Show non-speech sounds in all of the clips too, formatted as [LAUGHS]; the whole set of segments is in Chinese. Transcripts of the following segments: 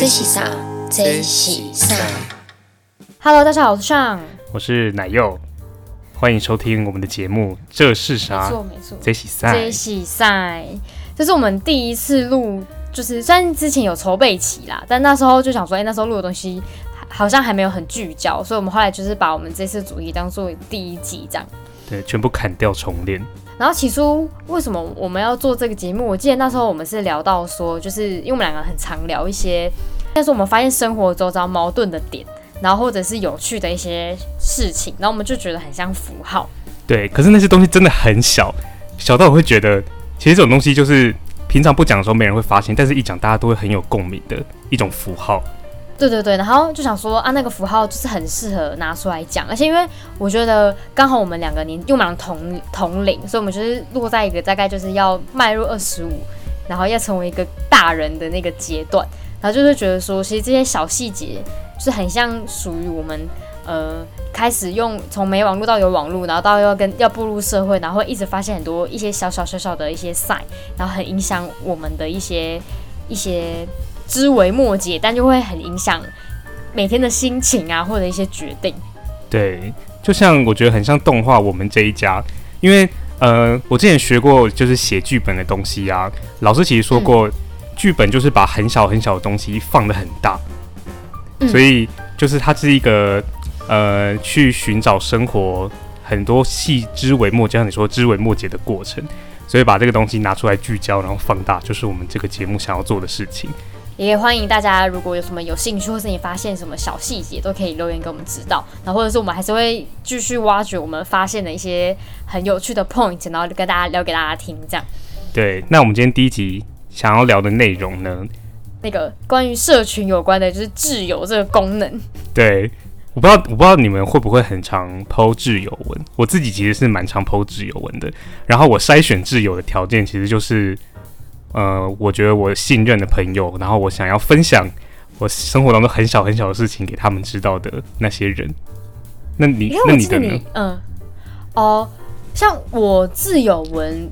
这是啥？这是啥？Hello，大家好，我是尚。我是奶柚，欢迎收听我们的节目。这是没啥？错没错，这喜赛这喜赛，这是我们第一次录，就是虽然之前有筹备期啦，但那时候就想说，哎、那时候录的东西好像还没有很聚焦，所以我们后来就是把我们这次主题当做第一集这样。对，全部砍掉重练。然后起初为什么我们要做这个节目？我记得那时候我们是聊到说，就是因为我们两个很常聊一些，但是我们发现生活周遭矛盾的点，然后或者是有趣的一些事情，然后我们就觉得很像符号。对，可是那些东西真的很小，小到我会觉得，其实这种东西就是平常不讲的时候没人会发现，但是一讲大家都会很有共鸣的一种符号。对对对，然后就想说啊，那个符号就是很适合拿出来讲，而且因为我觉得刚好我们两个年，因为我们俩同同龄，所以我们就是落在一个大概就是要迈入二十五，然后要成为一个大人的那个阶段，然后就是觉得说，其实这些小细节就是很像属于我们呃开始用从没网络到有网络，然后到要跟要步入社会，然后会一直发现很多一些小小小小的一些 sign，然后很影响我们的一些一些。枝微末节，但就会很影响每天的心情啊，或者一些决定。对，就像我觉得很像动画，我们这一家，因为呃，我之前学过就是写剧本的东西啊，老师其实说过，剧本就是把很小很小的东西放得很大，嗯所以就是它是一个呃去寻找生活很多细枝微末，就像你说枝微末节的过程，所以把这个东西拿出来聚焦，然后放大，就是我们这个节目想要做的事情。也欢迎大家，如果有什么有兴趣，或是你发现什么小细节，都可以留言给我们知道。然后或者是我们还是会继续挖掘我们发现的一些很有趣的 point，然后跟大家聊给大家听。这样，对，那我们今天第一集想要聊的内容呢，那个关于社群有关的，就是挚友这个功能。对，我不知道，我不知道你们会不会很常抛挚友文。我自己其实是蛮常抛挚友文的。然后我筛选挚友的条件其实就是，呃，我觉得我信任的朋友，然后我想要分享我生活当中很小很小的事情给他们知道的那些人。那你那你的呢嗯，哦，像我挚友文，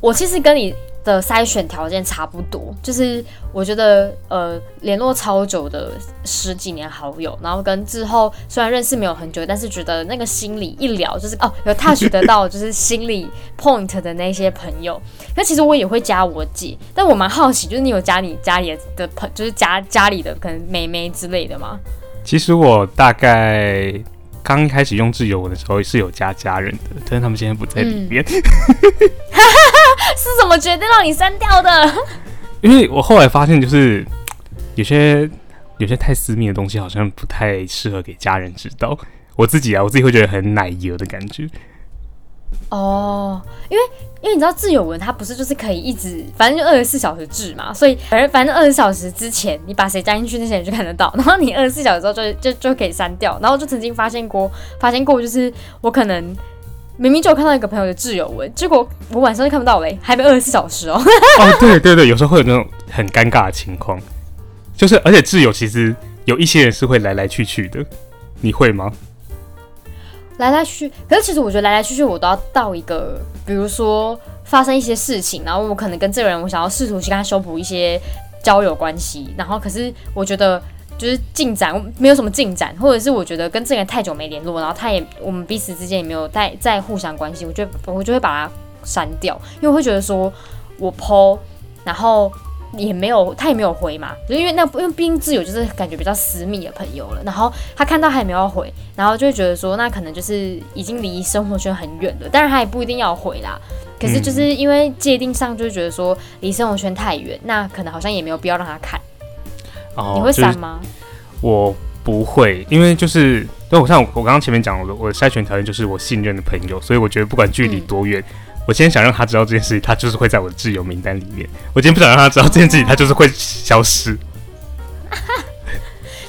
我其实跟你的筛选条件差不多，就是我觉得呃联络超久的十几年好友，然后跟之后虽然认识没有很久，但是觉得那个心里一聊就是哦有 touch 得到就是心里 point 的那些朋友，那其实我也会加我姐，但我蛮好奇，就是你有加你家里的朋，就是家家里的可能妹妹之类的吗？其实我大概刚开始用自由文的时候是有加家人的，但是他们现在不在里嗯面。[LAUGHS] [LAUGHS] 是怎么决定让你删掉的？[LAUGHS] 因为我后来发现，就是有些有些太私密的东西，好像不太适合给家人知道。我自己啊，我自己会觉得很奶油的感觉。哦，因为因为你知道自由文它不是就是可以一直，反正就二十四小时制嘛，所以反正反正二十小时之前你把谁加进去，那些人就看得到，[LAUGHS] 然后你二十四小时之后就就就可以删掉。然后就曾经发现过，发现过就是我可能明明就有看到一个朋友的挚友文，结果我晚上就看不到嘞，还没二十四小时哦。哦，对对对，有时候会有那种很尴尬的情况，就是而且挚友其实有一些人是会来来去去的，你会吗？来来去去，可是其实我觉得来来去去，我都要到一个，比如说发生一些事情，然后我可能跟这个人，我想要试图去跟他修补一些交友关系，然后可是我觉得就是进展没有什么进展，或者是我觉得跟这个人太久没联络，然后他也我们彼此之间也没有再再互相关系，我就我就会把他删掉，因为我会觉得说我 PO，然后。也没有，他也没有回嘛，就因为那因为毕竟挚友就是感觉比较私密的朋友了，然后他看到还没有回，然后就会觉得说，那可能就是已经离生活圈很远了。当然他也不一定要回啦，可是就是因为界定上就觉得说离生活圈太远，那可能好像也没有必要让他看。哦，你会就是删吗？我不会，因为就是，因为我像我我刚刚前面讲，我的我的筛选条件就是我信任的朋友，所以我觉得不管距离多远，我今天想让他知道这件事情，他就是会在我的挚友名单里面；我今天不想让他知道这件事情，他就是会消失。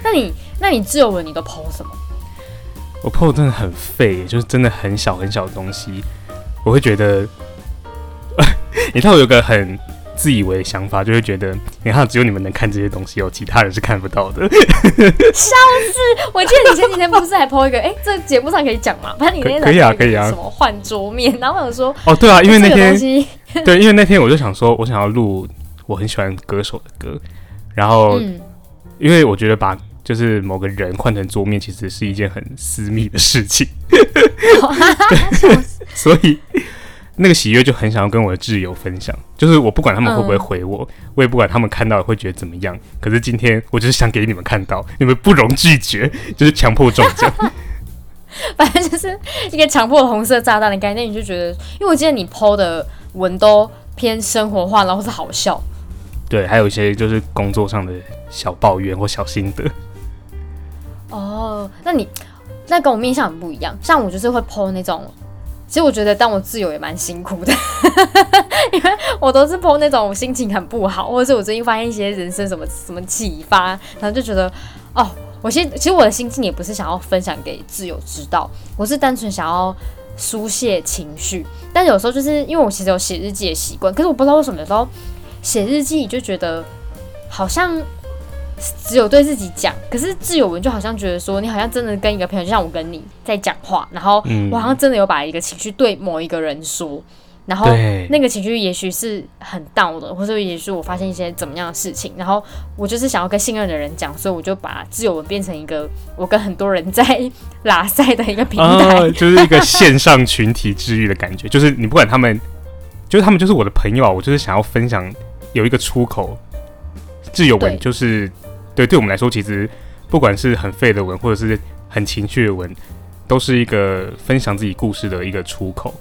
那你那你挚友文你都 PO 什么？我 PO 真的很废，就是真的很小很小的东西，我会觉得，[LAUGHS] 你知道我有个很自以为的想法，就会觉得，你看只有你们能看这些东西哦，其他人是看不到的。笑死我记得你前几天不是还 PO 一个，哎、这个节目上可以讲吗？反正你那天可可以啊可以啊什么换桌面，然后我想说，哦，对啊，因为那天西，对，因为那天我就想说，我想要录我很喜欢歌手的歌，然后嗯，因为我觉得把就是某个人换成桌面，其实是一件很私密的事情，[LAUGHS] 所以那个喜悦就很想要跟我的挚友分享。就是我不管他们会不会回我，我也不管他们看到会觉得怎么样。可是今天我就是想给你们看到，你们不容拒绝，就是强迫中奖。[LAUGHS] 反正就是一个强迫红色炸弹的概念，你就觉得，因为我记得你 PO 的文都偏生活化，然后是好笑。对，还有一些就是工作上的小抱怨或小心得。哦，那你那跟我面相很不一样，像我就是会 PO 那种，其实我觉得当我挚友也蛮辛苦的，[LAUGHS] 因为我都是碰那种心情很不好，或者是我最近发现一些人生什么什么启发，然后就觉得哦。我其实其实我的心情也不是想要分享给挚友知道，我是单纯想要疏泄情绪。但有时候就是因为我其实有写日记的习惯，可是我不知道为什么有时候写日记就觉得好像只有对自己讲，可是自由文就好像觉得说你好像真的跟一个朋友，就像我跟你在讲话，然后我好像真的有把一个情绪对某一个人说。然后那个情绪也许是很到的，或者也许我发现一些怎么样的事情，然后我就是想要跟信任的人讲，所以我就把自由文变成一个我跟很多人在拉塞的一个平台，就是一个线上群体治愈的感觉。就是你不管他们，就是他们就是我的朋友啊，我就是想要分享有一个出口。自由文就是对对我们来说，其实不管是很废的文，或者是很情绪的文，都是一个分享自己故事的一个出口。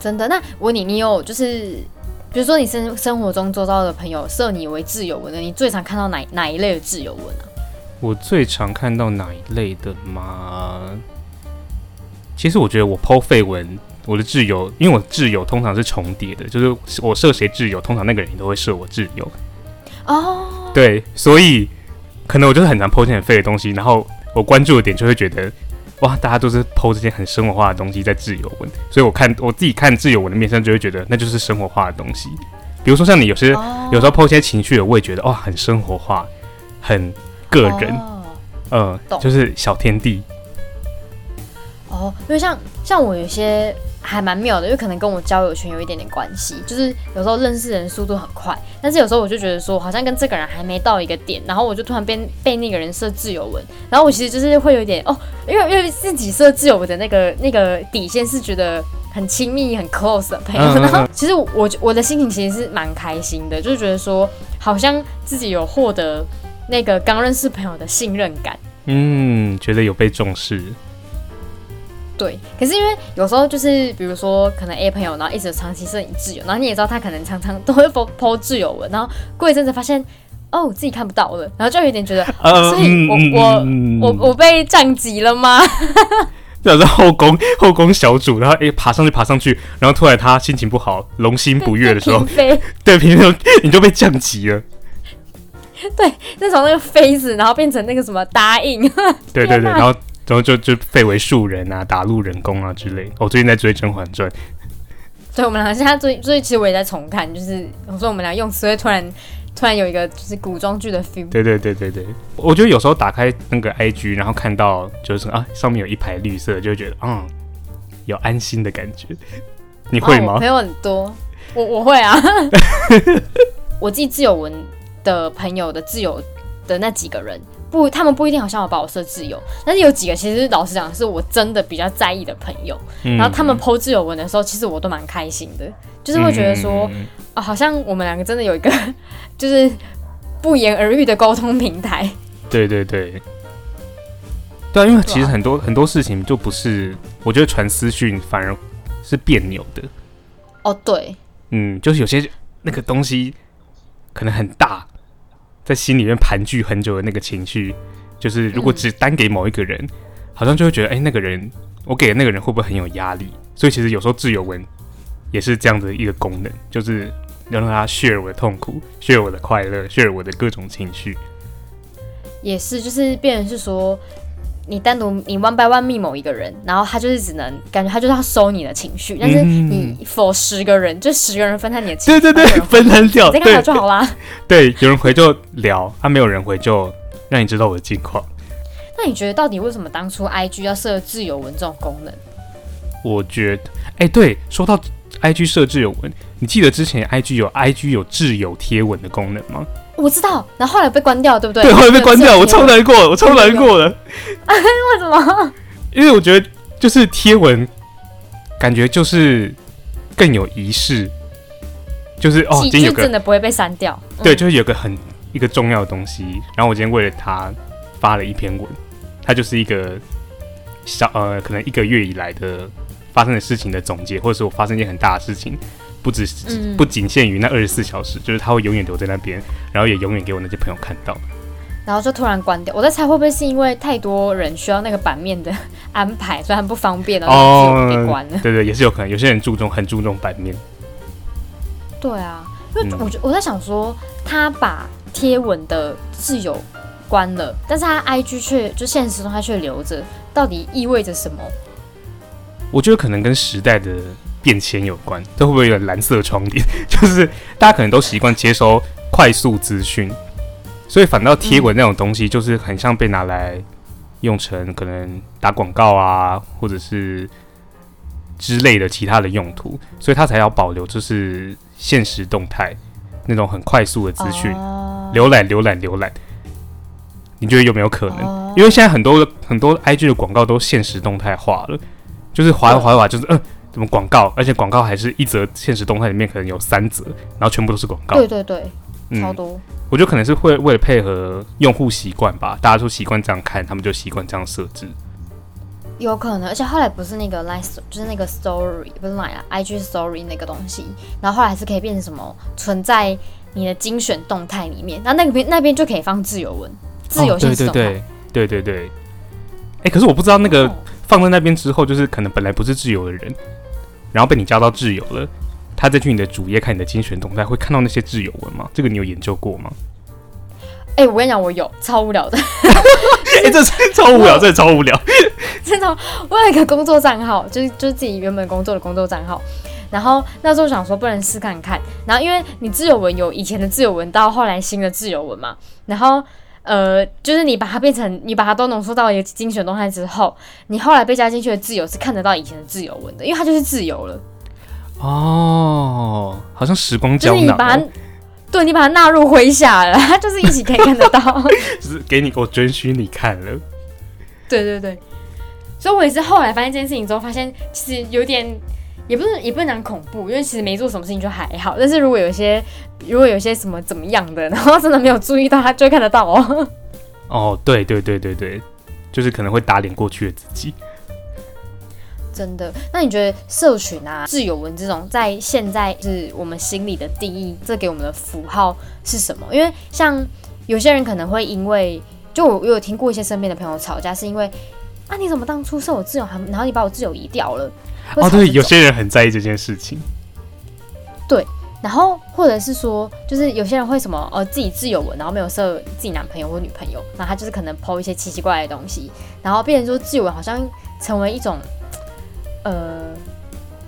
真的？那我问你，你有就是，比如说你生生活中周遭的朋友设你为挚友文的，你最常看到哪哪一类的挚友文啊？我最常看到哪一类的吗？其实我觉得我剖废文，我的挚友，因为我挚友通常是重叠的，就是我设谁挚友，通常那个人都会设我挚友。哦，对，所以可能我就是很常剖这些废的东西，然后我关注的点就会觉得。哇，大家都是剖这些很生活化的东西在自由文，所以我看我自己看自由文的面相，就会觉得那就是生活化的东西。比如说像你有些有时候剖一些情绪的，我也觉得哇，很生活化，很个人，嗯，就是小天地。哦，因为像像我有些。还蛮妙的，因为可能跟我交友圈有一点点关系，就是有时候认识人速度很快，但是有时候我就觉得说，好像跟这个人还没到一个点，然后我就突然被被那个人设自由文，然后我其实就是会有点哦，因为因为自己设自由文的那个那个底线是觉得很亲密很 close 的朋友，然后其实我我的心情其实是蛮开心的，就是觉得说好像自己有获得那个刚认识朋友的信任感，嗯，觉得有被重视。对，可是因为有时候就是，比如说可能 A 朋友，然后一直长期摄影自由，然后你也知道他可能常常都会 po po 挚友文，然后过一阵子发现哦自己看不到了，然后就有点觉得，[LAUGHS] 所以我我我我被降级了吗？[LAUGHS] 这是后宫后宫小主，然后哎爬上去爬上去，然后突然他心情不好，龙心不悦的时候，对平时你就被降级了。[LAUGHS] 对，就从那个妃子，然后变成那个什么答应。对对对，然后。然后就就废为庶人啊，打入人工啊之类。我最近在追《甄嬛传》，对，我们俩现在追追，其实我也在重看。就是我说我们俩用词会突然突然有一个就是古装剧的 feel。对对对对对，我觉得有时候打开那个 IG，然后看到就是啊上面有一排绿色，就会觉得嗯有安心的感觉。你会吗？朋友很多，我我会啊。[LAUGHS] 我自己自由文的朋友的自由的那几个人。不，他们不一定好像要把我设自由，但是有几个其实老实讲，是我真的比较在意的朋友。然后他们剖自由文的时候，其实我都蛮开心的，就是会觉得说，啊，好像我们两个真的有一个 [LAUGHS] 就是不言而喻的沟通平台。对对对，对啊，因为其实很多很多事情就不是，我觉得传私讯反而是别扭的。哦，对，嗯，就是有些那个东西可能很大。在心里面盘踞很久的那个情绪，就是如果只单给某一个人，好像就会觉得，哎，那个人我给的那个人会不会很有压力？所以其实有时候自由文也是这样的一个功能，就是要让他 share 我的痛苦，share 我的快乐，share 我的各种情绪。也是，就是变成是说。你单独你 one by one 密某一个人，然后他就是只能感觉他就是要收你的情绪，但是你 for 十个人，就十个人分摊你的情绪，对对对，[LAUGHS] 分摊掉，再看好就好啦。[LAUGHS] 对，有人回就聊，他没有人回就让你知道我的近况。那你觉得到底为什么当初 IG 要设自由文这种功能？我觉得，哎，对，说到 IG 设置有文，你记得之前 IG 有 IG 有挚友贴文的功能吗？我知道，然后后来被关掉，对不对？对，后来被关掉，我超。难过，我超难过的，[LAUGHS] 为什么？因为我觉得就是贴文，感觉就是更有仪式，就是哦，今天有个真的不会被删掉。对，嗯就是有个很一个重要的东西，然后我今天为了它发了一篇文，它就是一个小呃，可能一个月以来的发生的事情的总结，或者是我发生一件很大的事情，不只是、嗯不仅限于那二十四小时，就是他会永远留在那边，然后也永远给我那些朋友看到。然后就突然关掉。我在猜会不会是因为太多人需要那个版面的安排，所以很不方便，然后就给关了。对对，也是有可能，有些人注重很注重版面，对啊，因为嗯我觉我在想说，他把贴文的自由关了，但是他 IG 却就现实中他却留着，到底意味着什么？我觉得可能跟时代的变迁有关，这会不会有蓝色窗帘？[LAUGHS] 就是大家可能都习惯接收快速资讯，所以反倒贴文那种东西，就是很像被拿来用成可能打广告啊，或者是之类的其他的用途，所以它才要保留就是现实动态那种很快速的资讯，哦浏览、浏览、浏览。你觉得有没有可能？哦因为现在很多很多 IG 的广告都现实动态化了，就是滑一滑一滑，就是嗯，怎么广告，而且广告还是一则现实动态里面可能有三则，然后全部都是广告。对对对，超嗯，多。我觉得可能是会为了配合用户习惯吧，大家都习惯这样看，他们就习惯这样设置。有可能，而且后来不是那个 Line，就是那个 Story，不是 Line 啊，IG Story 那个东西，然后后来还是可以变成什么存在你的精选动态里面，然后那个边那边就可以放自由文，自由哦对对。对对对对。哎、可是我不知道那个哦放在那边之后，就是可能本来不是自由的人，然后被你加到挚友了，他再去你的主页看你的精选动态，会看到那些挚友文吗？这个你有研究过吗？哎、我跟你讲，我有超无聊的，[LAUGHS] 哎、这是超无聊，真的超无聊。真的，我有一个工作账号，就是就是自己原本工作的工作账号。然后那时候想说，不能试看看。然后因为你自由文有以前的自由文到后来新的自由文嘛，然后呃，就是你把它变成你把它都浓缩到一个精选动态之后，你后来被加进去的自由是看得到以前的自由文的，因为它就是自由了，哦，好像时光胶囊、就是你把它哦，。对你把它纳入麾下了，它就是一起可以看得到。[LAUGHS] 就是给你我准许你看了。对对对，所以我也是后来发现这件事情之后，发现其实有点，也不是也不能讲恐怖，因为其实没做什么事情就还好。但是如果有一些，如果有一些什么怎么样的，然后真的没有注意到，他就会看得到哦。哦，对对对对对，就是可能会打脸过去的自己。真的，那你觉得社群啊、自由文这种，在现在是我们心里的定义，这给我们的符号是什么？因为像有些人可能会因为，就我我有听过一些身边的朋友吵架，是因为啊，你怎么当初设我自由，还然后你把我自由移掉了？会哦，对，有些人很在意这件事情。对然后或者是说，就是有些人会什么呃自己自由文，然后没有设自己男朋友或女朋友，然后他就是可能抛一些奇奇怪怪的东西，然后变成说自由文好像成为一种呃，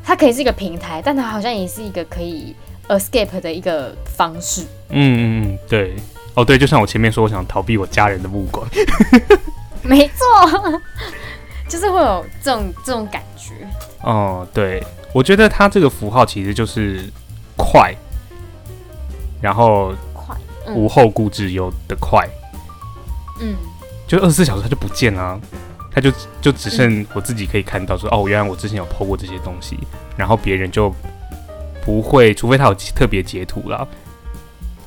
它可以是一个平台，但它好像也是一个可以 escape 的一个方式。嗯嗯嗯，对。哦，对，就像我前面说，我想逃避我家人的目光。[LAUGHS] 没错，就是会有这种这种感觉。哦，对，我觉得它这个符号其实就是快，然后快，嗯无后顾之忧的快，嗯，就二十四小时它就不见了啊、它就就只剩我自己可以看到说，哦，原来我之前有 PO 过这些东西，然后别人就不会，除非他有特别截图啦。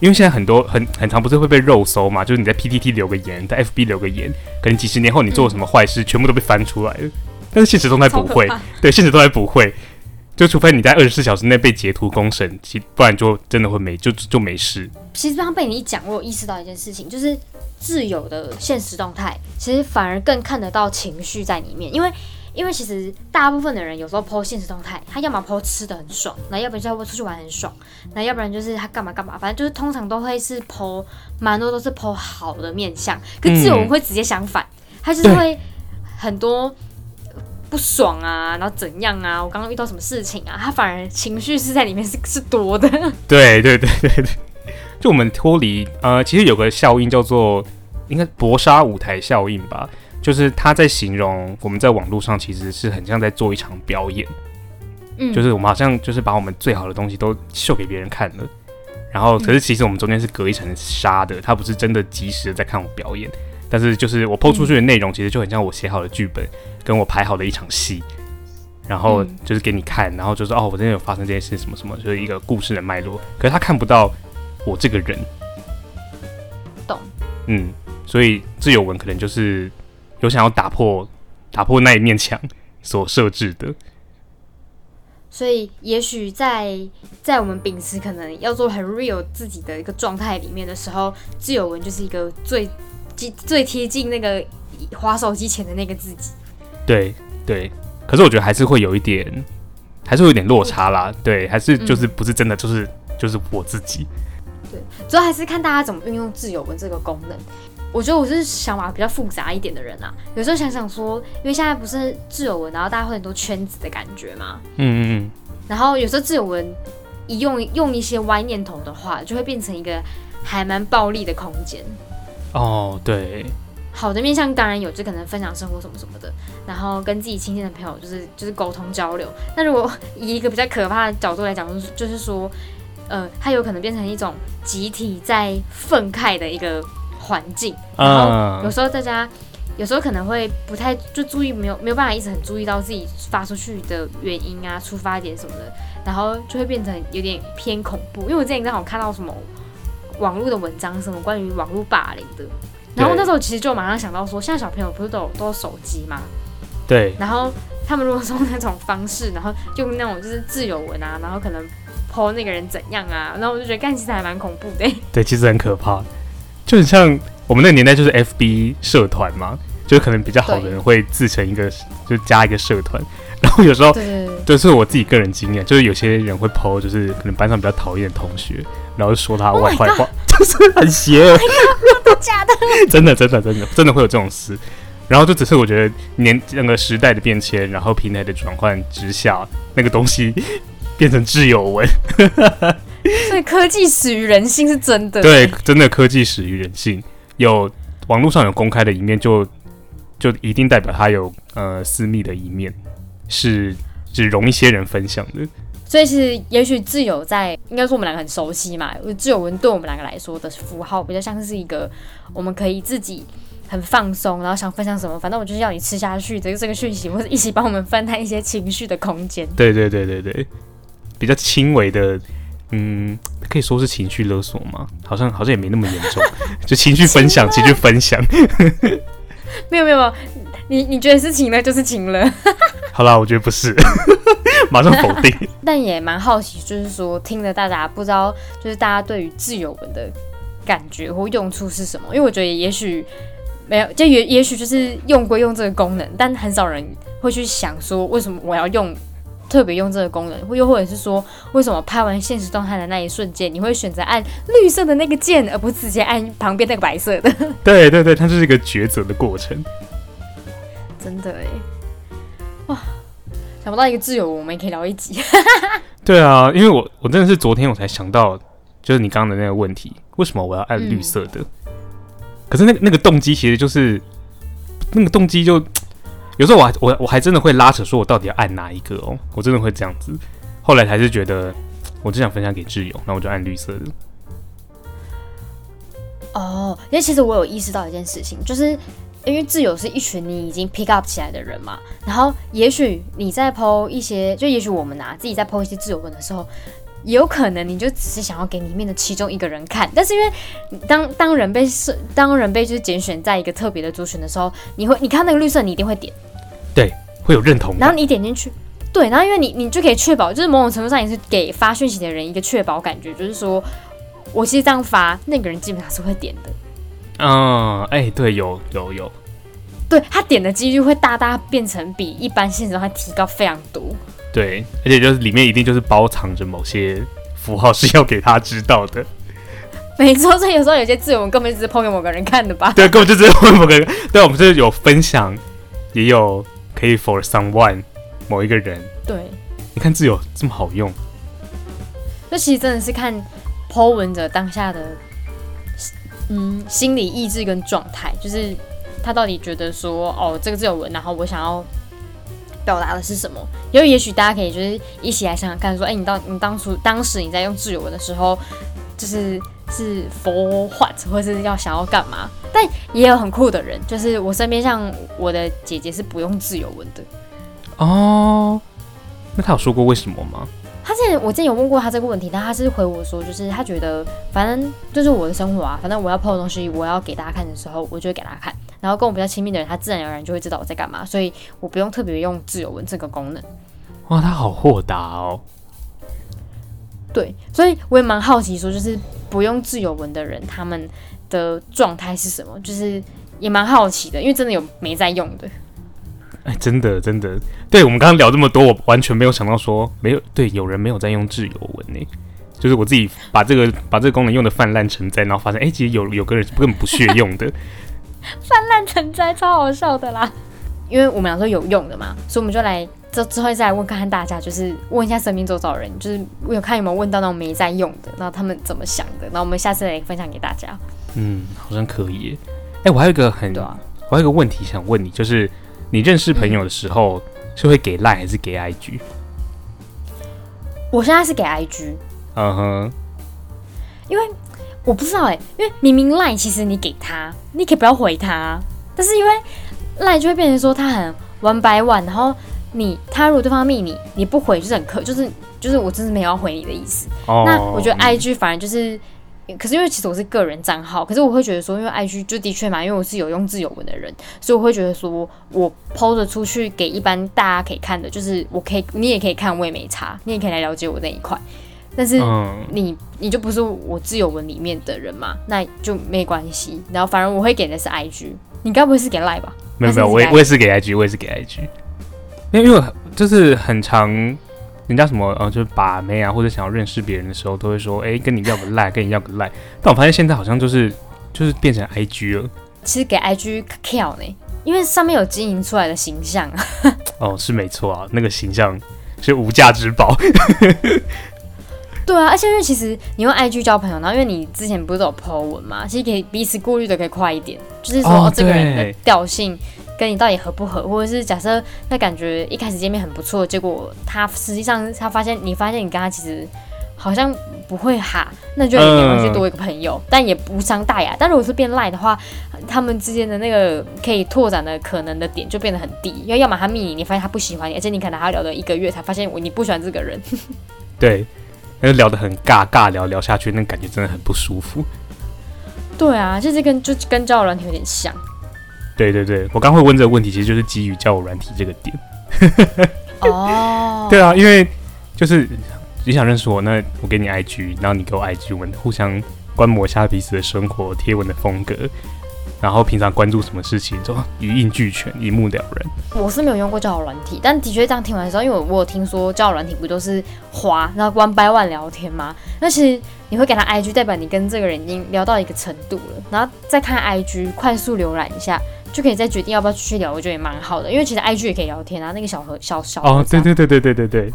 因为现在很多很很常不是会被肉搜嘛，就是你在 PTT 留个言，在 FB 留个言，可能几十年后你做了什么坏事，全部都被翻出来了。但是现实动态不会，对，现实动态不会，就除非你在二十四小时内被截图公审，其不然就真的会没就就没事。其实刚刚被你一讲，我有意识到一件事情，就是自由的现实动态，其实反而更看得到情绪在里面，因为。因为其实大部分的人有时候 PO 现实动态，他要么 PO 吃的很爽，那要不然就要出去玩很爽，那要不然就是他干嘛干嘛，反正就是通常都会是 PO 蛮多都是 PO 好的面相，可自由文会直接相反，他就是会很多不爽啊，然后怎样啊，我刚刚遇到什么事情啊，他反而情绪是在里面是是多的，[LAUGHS] 对对对对对，就我们脱离呃，其实有个效应叫做应该搏杀舞台效应吧，就是他在形容我们在网络上其实是很像在做一场表演，嗯，就是我们好像就是把我们最好的东西都秀给别人看了，然后可是其实我们中间是隔一层纱的，他不是真的及时的在看我表演，但是就是我抛出去的内容其实就很像我写好的剧本，跟我排好的一场戏，然后嗯。就是给你看，然后就说哦，我真的有发生这件事什么什么，就是一个故事的脉络，可是他看不到我这个人，懂，嗯，所以自由文可能就是有想要打破打破那一面墙所设置的，所以也许在在我们秉持可能要做很 real 自己的一个状态里面的时候，自由文就是一个最最最贴近那个滑手机前的那个自己。对对，可是我觉得还是会有一点，还是会有点落差啦。对，还是就是不是真的就是、就是我自己。对主要还是看大家怎么运用自由文这个功能。我觉得我是想法比较复杂一点的人啊，有时候想想说，因为现在不是自由文，然后大家会很多圈子的感觉嘛，嗯嗯嗯然后有时候自由文一用用一些歪念头的话，就会变成一个还蛮暴力的空间。嗯，哦，对，好的面向当然有，就可能分享生活什么什么的，然后跟自己亲近的朋友就是就是沟通交流。那如果以一个比较可怕的角度来讲，就是就是说，呃，它有可能变成一种集体在愤慨的一个环境，然后有啊，时候大家有时候可能会不太就注意，没有没有办法一直很注意到自己发出去的原因啊、出发点什么的，然后就会变成有点偏恐怖。因为我之前刚好看到什么网络的文章，什么关于网络霸凌的，然后那时候其实就马上想到说，现在小朋友不是都有都有手机吗？对，然后他们如果说那种方式，然后用那种就是自由文啊，然后可能 po 那个人怎样啊，然后我就觉得干其实还蛮恐怖的。对，其实很可怕，就很像我们那个年代就是 FB 社团嘛，就是可能比较好的人会自成一个，就加一个社团，[LAUGHS] 然后有时候对对对，这是我自己个人经验，就是有些人会 PO，就是可能班上比较讨厌的同学，然后就说他 Oh 坏话，[LAUGHS] 就是很邪恶。假 [LAUGHS] 的。真的，真的，真的，真的会有这种事。然后就只是我觉得年那个时代的变迁，然后平台的转换之下，那个东西变成挚友文，[LAUGHS] 所以科技始于人性是真的。对，真的科技始于人性。有网络上有公开的一面就，就一定代表它有呃私密的一面，是只容一些人分享的。所以其实也许自由在，应该说我们两个很熟悉嘛。自由文对我们两个来说的符号比较像是一个，我们可以自己很放松，然后想分享什么，反正我就是要你吃下去的这个讯息，或者一起帮我们分担一些情绪的空间。对对对对对，比较轻微的，嗯，可以说是情绪勒索吗？好像好像也没那么严重，[LAUGHS] 就情绪分享，情绪分享。[LAUGHS] 没有没有没有，你你觉得是情了就是情了，[LAUGHS] 好啦，我觉得不是，马上否定。但也蛮好奇，就是说听了大家不知道，就是大家对于自由文的感觉或用处是什么？因为我觉得也许没有，就也也许就是用归用这个功能，但很少人会去想说为什么我要用。特别用这个功能，或又或者是说，为什么拍完现实动态的那一瞬间，你会选择按绿色的那个键，而不是直接按旁边那个白色的？[LAUGHS] 对对对，它就是一个抉择的过程。真的哎，哇，想不到一个自由，我们也可以聊一集。[LAUGHS] 对啊，因为我我真的是昨天我才想到，就是你刚刚的那个问题，为什么我要按绿色的？可是那个那个动机其实就是那个动机就有时候我还我我还真的会拉扯，说我到底要按哪一个哦，我真的会这样子。后来还是觉得我只想分享给挚友，那我就按绿色的。哦，因为其实我有意识到一件事情，就是因为挚友是一群你已经 pick up 起来的人嘛，然后也许你在剖一些，就也许我们啊自己在剖一些自由文的时候，也有可能你就只是想要给里面的其中一个人看，但是因为当当人被是，当人被就是拣选在一个特别的族群的时候，你会你看那个绿色，你一定会点，对会有认同然后感，你点进去。对，然后因为你你就可以确保，就是某种程度上也是给发讯息的人一个确保感觉，就是说我其实这样发，那个人基本上是会点的。嗯，哎、对，有有有，对他点的几率会大大变成比一般现实动态提高非常多。对，而且就是里面一定就是包藏着某些符号是要给他知道的，没错，所以有时候有些字我们根本就只是抛给某个人看的吧。对，根本就只是某个人，对，我们就是有分享，也有可以 for someone 某一个人，对，你看字有这么好用，这其实真的是看 Po 文者当下的嗯心理意志跟状态，就是他到底觉得说哦这个字有文，然后我想要表达的是什么？因为也许大家可以就是一起来想想看，说，哎、你到你当初当时你在用自由文的时候，就是是 for what，或是要想要干嘛？但也有很酷的人，就是我身边像我的姐姐是不用自由文的。哦，那他有说过为什么吗？他之前我之前有问过他这个问题，但他是回我说，就是他觉得反正就是我的生活啊，反正我要 PO 的东西，我要给大家看的时候，我就会给大家看。然后跟我比较亲密的人，他自然而然就会知道我在干嘛，所以我不用特别用自由文这个功能。哇，他好豁达哦。对，所以我也蛮好奇，说就是不用自由文的人，他们的状态是什么？就是也蛮好奇的，因为真的有没在用的。哎，真的真的，对我们刚刚聊这么多，我完全没有想到说没有对有人没有在用自由文呢。就是我自己把这个把这个功能用的泛滥成灾，然后发现哎、其实有有个人根本不屑用的。[LAUGHS] 烂成灾，超好笑的啦！因为我们俩说有用的嘛，所以我们就来之之后再来问看看大家，就是问一下身边周遭的人，就是我有看有没有问到那种没在用的，然后他们怎么想的，然后我们下次来分享给大家，嗯，好像可以耶。哎、我还有一个很，啊。我还有一个问题想问你，就是你认识朋友的时候、是会给赖还是给 IG？我现在是给 IG，嗯哼，我不知道哎、因为明明赖其实你给他，你可以不要回他，但是因为赖就会变成说他很 one by one，然后你他如果对方密你，你不回就是很客，就是就是我真是没有要回你的意思。哦，那我觉得嗯 IG 反而就是，可是因为其实我是个人账号，可是我会觉得说，因为 IG 就的确嘛，因为我是有用自由文的人，所以我会觉得说我 PO 的出去给一般大家可以看的，就是我可以，你也可以看，我也没差，你也可以来了解我那一块。但是嗯，你你就不是我自由文里面的人嘛，那就没关系。然后反正我会给的是 IG，你该不会是给 Line 吧？没有没有，我也我也是给 IG，我也是给 IG，因为因为就是很常，人家什么呃，就是把妹啊，或者想要认识别人的时候，都会说，哎、跟你要个赖，跟你要个赖。但我发现现在好像就是就是变成 IG 了。其实给 IG 跳呢，因为上面有经营出来的形象啊。哦，是没错啊，那个形象是无价之宝。[LAUGHS] 对啊，而且因为其实你用 IG 交朋友，然后因为你之前不是都有 po 文嘛，其实可以彼此过滤的可以快一点，就是说、哦哦、这个人的调性跟你到底合不合，或者是假设那感觉一开始见面很不错，结果他实际上他发现你发现你跟他其实好像不会哈，那就也没关系，嗯多一个朋友，但也无伤大雅。但如果是变赖的话，他们之间的那个可以拓展的可能的点就变得很低，因为要么他密你，你发现他不喜欢你，而且你可能还要聊了一个月才发现我你不喜欢这个人。对，那就聊得很尬，尬聊聊下去，那感觉真的很不舒服。对啊，就是跟就跟交友软体有点像。对对对，我刚会问这个问题，其实就是基于交友软体这个点。哦，[LAUGHS] 对啊，因为就是你想认识我，那我给你 IG，然后你给我 IG，我们互相观摩一下彼此的生活、贴文的风格，然后平常关注什么事情，就一应俱全，一目了然。我是没有用过交友软体，但的确这样听完之后，因为我我有听说交友软体不都是滑，然后 one by one 聊天吗？那其实你会给他 IG，代表你跟这个人已经聊到一个程度了，然后再看 IG，快速浏览一下，就可以再决定要不要继续聊，我觉得也蛮好的。因为其实 IG 也可以聊天啊，那个小盒小小哦对对对对对对对，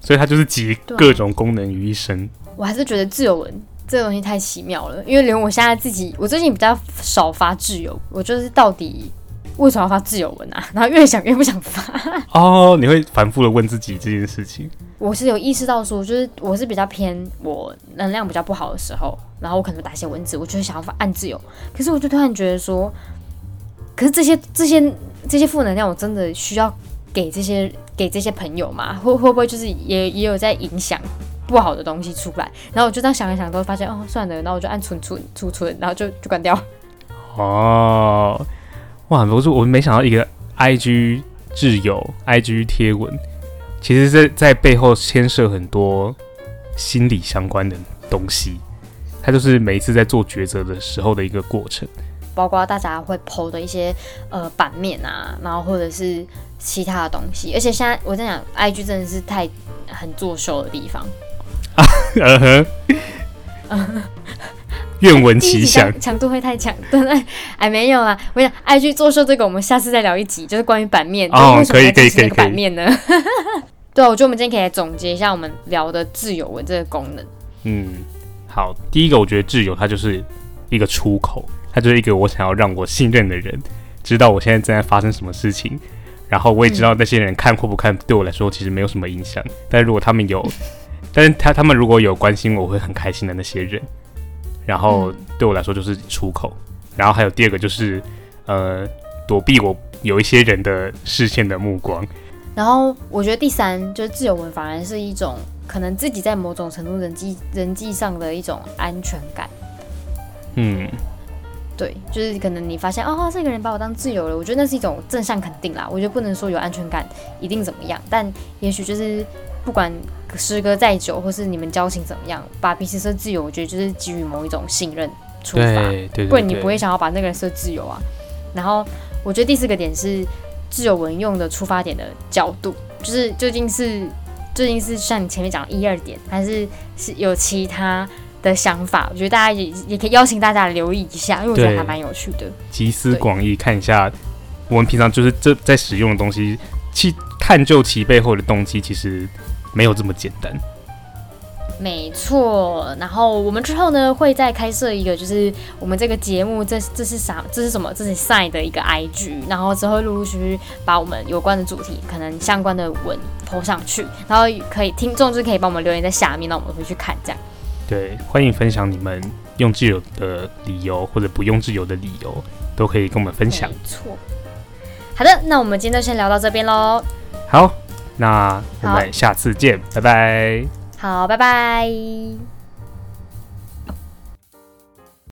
所以它就是集各种功能于一身。我还是觉得自由文这个东西太奇妙了，因为连我现在自己，我最近比较少发自由，我就是到底为什么要发自由文啊？[LAUGHS] 然后越想越不想发。哦，你会反复的问自己这件事情。我是有意识到说，就是我是比较偏我能量比较不好的时候，然后我可能打一些文字，我就会想要发按自由，可是我就突然觉得说，可是这些这些这些负能量，我真的需要给这些给这些朋友吗？会会不会就是也也有在影响不好的东西出来？然后我就这样想一想，都会发现哦，算了，然后我就按存存储存，然后就就关掉。哦，哇！我说我没想到一个 IG 挚友、IG 贴文，其实在在背后牵涉很多心理相关的东西。它就是每一次在做抉择的时候的一个过程。包括大家会 PO 的一些呃版面啊，然后或者是其他的东西，而且现在我在讲，IG 真的是太很作秀的地方。嗯哼，愿闻其详 [LAUGHS] 强。度会太强，对不对？哎，没有啦，我想爱去做秀这个，我们下次再聊一集，就是关于版面，哦可以可以可以版面呢？[LAUGHS] 对啊，我觉得我们今天可以来总结一下我们聊的自由文这个功能。嗯，好，第一个我觉得自由它就是一个出口，它就是一个我想要让我信任的人知道我现在正在发生什么事情，然后我也知道那些人看或不看对我来说其实没有什么影响，但如果他们有，但是他他们如果有关心我会很开心的那些人，然后对我来说就是出口。然后还有第二个就是呃躲避我有一些人的视线的目光。然后我觉得第三就是自由文，反而是一种可能自己在某种程度人际人际上的一种安全感。嗯，对，就是可能你发现哦，这个人把我当自由了，我觉得那是一种正向肯定啦。我觉得不能说有安全感一定怎么样，但也许就是不管时隔再久，或是你们交情怎么样，把彼此设自由，我觉得就是基于某一种信任出发，对对，不然你不会想要把那个人设自由啊。然后我觉得第四个点是。自由文用的出发点的角度，就是究竟是究竟是像你前面讲一二点，还是是有其他的想法？我觉得大家也也可以邀请大家留意一下，因为我觉得还蛮有趣的。集思广益，看一下我们平常就是这在使用的东西，去探究其背后的动机，其实没有这么简单。没错，然后我们之后呢会再开设一个，就是我们这个节目，这这是啥？这是什么？这是 Sign 的一个 IG，然后之后陆陆续续把我们有关的主题，可能相关的文投上去，然后可以听众就可以帮我们留言在下面，那我们会去看这样。对，欢迎分享你们用自由的理由或者不用自由的理由，都可以跟我们分享。没错。好的，那我们今天就先聊到这边喽。好，那我们下次见，拜拜。好，拜拜。